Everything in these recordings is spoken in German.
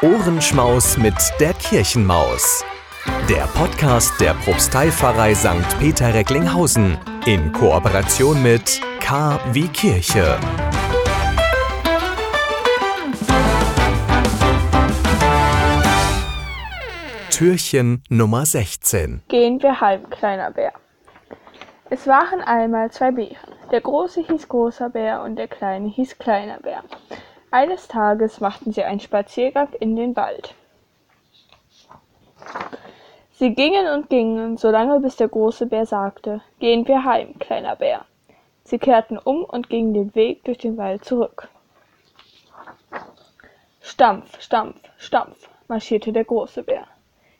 Ohrenschmaus mit der Kirchenmaus. Der Podcast der Propsteipfarrei St. Peter Recklinghausen in Kooperation mit K wie Kirche. Türchen Nummer 16. Gehen wir heim, kleiner Bär. Es waren einmal zwei Bären. Der große hieß großer Bär und der kleine hieß kleiner Bär. Eines Tages machten sie einen Spaziergang in den Wald. Sie gingen und gingen, solange bis der große Bär sagte, Gehen wir heim, kleiner Bär. Sie kehrten um und gingen den Weg durch den Wald zurück. Stampf, stampf, stampf, marschierte der große Bär.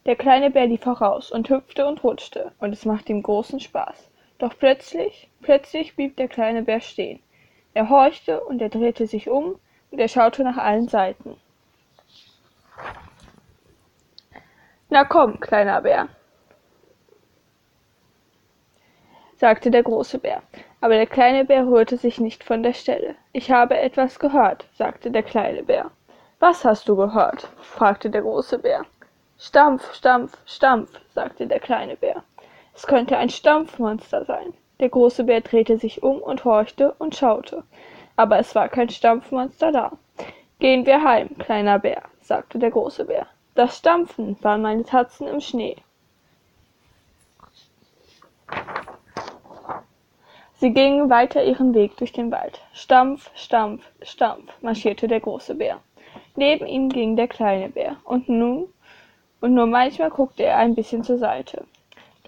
Der kleine Bär lief voraus und hüpfte und rutschte, und es machte ihm großen Spaß. Doch plötzlich, plötzlich blieb der kleine Bär stehen. Er horchte und er drehte sich um und er schaute nach allen Seiten. Na komm, kleiner Bär, sagte der große Bär. Aber der kleine Bär rührte sich nicht von der Stelle. Ich habe etwas gehört, sagte der kleine Bär. Was hast du gehört? fragte der große Bär. Stampf, stampf, stampf, sagte der kleine Bär. Es könnte ein Stampfmonster sein. Der große Bär drehte sich um und horchte und schaute aber es war kein Stampfmonster da. Gehen wir heim, kleiner Bär, sagte der große Bär. Das Stampfen waren meine Tatzen im Schnee. Sie gingen weiter ihren Weg durch den Wald. Stampf, Stampf, Stampf marschierte der große Bär. Neben ihm ging der kleine Bär, und nun und nur manchmal guckte er ein bisschen zur Seite.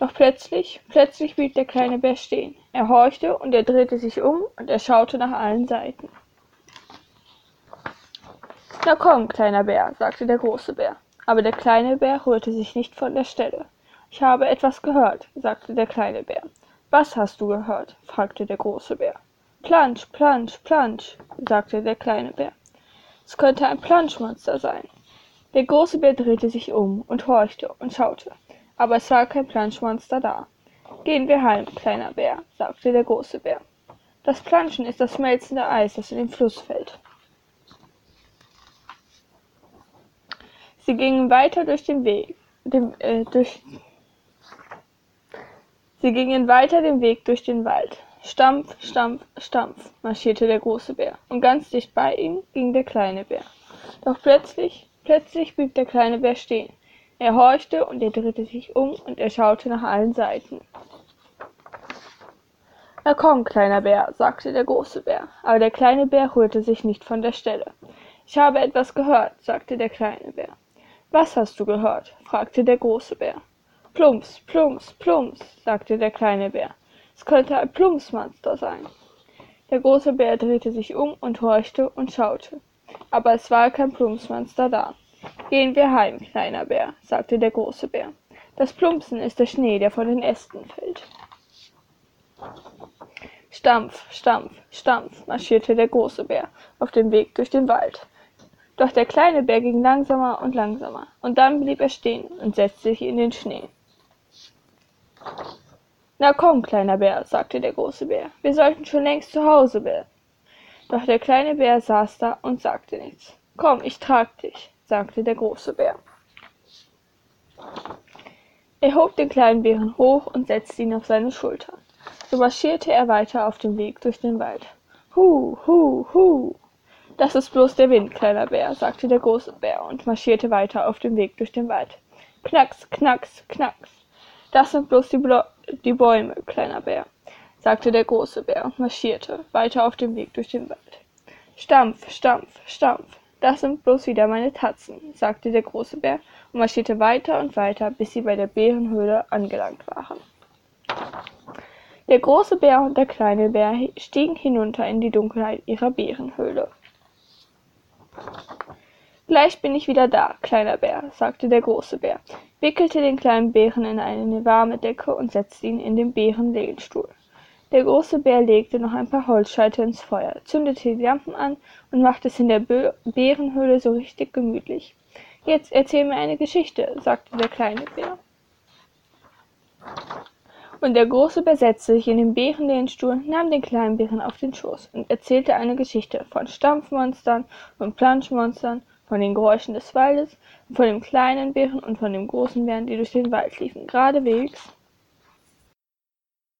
Doch plötzlich, plötzlich blieb der kleine Bär stehen. Er horchte und er drehte sich um und er schaute nach allen Seiten. Na komm, kleiner Bär, sagte der große Bär. Aber der kleine Bär rührte sich nicht von der Stelle. Ich habe etwas gehört, sagte der kleine Bär. Was hast du gehört? fragte der große Bär. Plansch, plansch, plansch, sagte der kleine Bär. Es könnte ein Planschmonster sein. Der große Bär drehte sich um und horchte und schaute aber es war kein Planschmonster da. Gehen wir heim, kleiner Bär, sagte der große Bär. Das Planschen ist das schmelzende Eis, das in den Fluss fällt. Sie gingen weiter durch den Weg, dem, äh, durch, Sie gingen weiter den Weg durch den Wald. Stampf, Stampf, Stampf marschierte der große Bär, und ganz dicht bei ihm ging der kleine Bär. Doch plötzlich, plötzlich blieb der kleine Bär stehen. Er horchte und er drehte sich um und er schaute nach allen Seiten. Na komm, kleiner Bär, sagte der große Bär, aber der kleine Bär rührte sich nicht von der Stelle. Ich habe etwas gehört, sagte der kleine Bär. Was hast du gehört? fragte der große Bär. Plumps, plumps, plumps, sagte der kleine Bär. Es könnte ein Plumpsmonster sein. Der große Bär drehte sich um und horchte und schaute, aber es war kein Plumpsmonster da. Gehen wir heim, kleiner Bär, sagte der große Bär. Das Plumpsen ist der Schnee, der von den Ästen fällt. Stampf, Stampf, Stampf marschierte der große Bär auf dem Weg durch den Wald. Doch der kleine Bär ging langsamer und langsamer, und dann blieb er stehen und setzte sich in den Schnee. Na komm, kleiner Bär, sagte der große Bär, wir sollten schon längst zu Hause werden. Doch der kleine Bär saß da und sagte nichts. Komm, ich trag dich sagte der große Bär. Er hob den kleinen Bären hoch und setzte ihn auf seine Schulter. So marschierte er weiter auf dem Weg durch den Wald. Hu, hu, hu. Das ist bloß der Wind, kleiner Bär, sagte der große Bär und marschierte weiter auf dem Weg durch den Wald. Knacks, knacks, knacks. Das sind bloß die, Blo die Bäume, kleiner Bär, sagte der große Bär und marschierte weiter auf dem Weg durch den Wald. Stampf, stampf, stampf. Das sind bloß wieder meine Tatzen, sagte der große Bär und marschierte weiter und weiter, bis sie bei der Bärenhöhle angelangt waren. Der große Bär und der kleine Bär stiegen hinunter in die Dunkelheit ihrer Bärenhöhle. Gleich bin ich wieder da, kleiner Bär, sagte der große Bär, wickelte den kleinen Bären in eine warme Decke und setzte ihn in den Bärenlehnstuhl. Der große Bär legte noch ein paar Holzscheite ins Feuer, zündete die Lampen an und machte es in der Bärenhöhle so richtig gemütlich. Jetzt erzähl mir eine Geschichte, sagte der kleine Bär. Und der große Bär setzte sich in den Bärenlehnstuhl, nahm den kleinen Bären auf den Schoß und erzählte eine Geschichte von Stampfmonstern, von Planschmonstern, von den Geräuschen des Waldes, von dem kleinen Bären und von dem großen Bären, die durch den Wald liefen, geradewegs.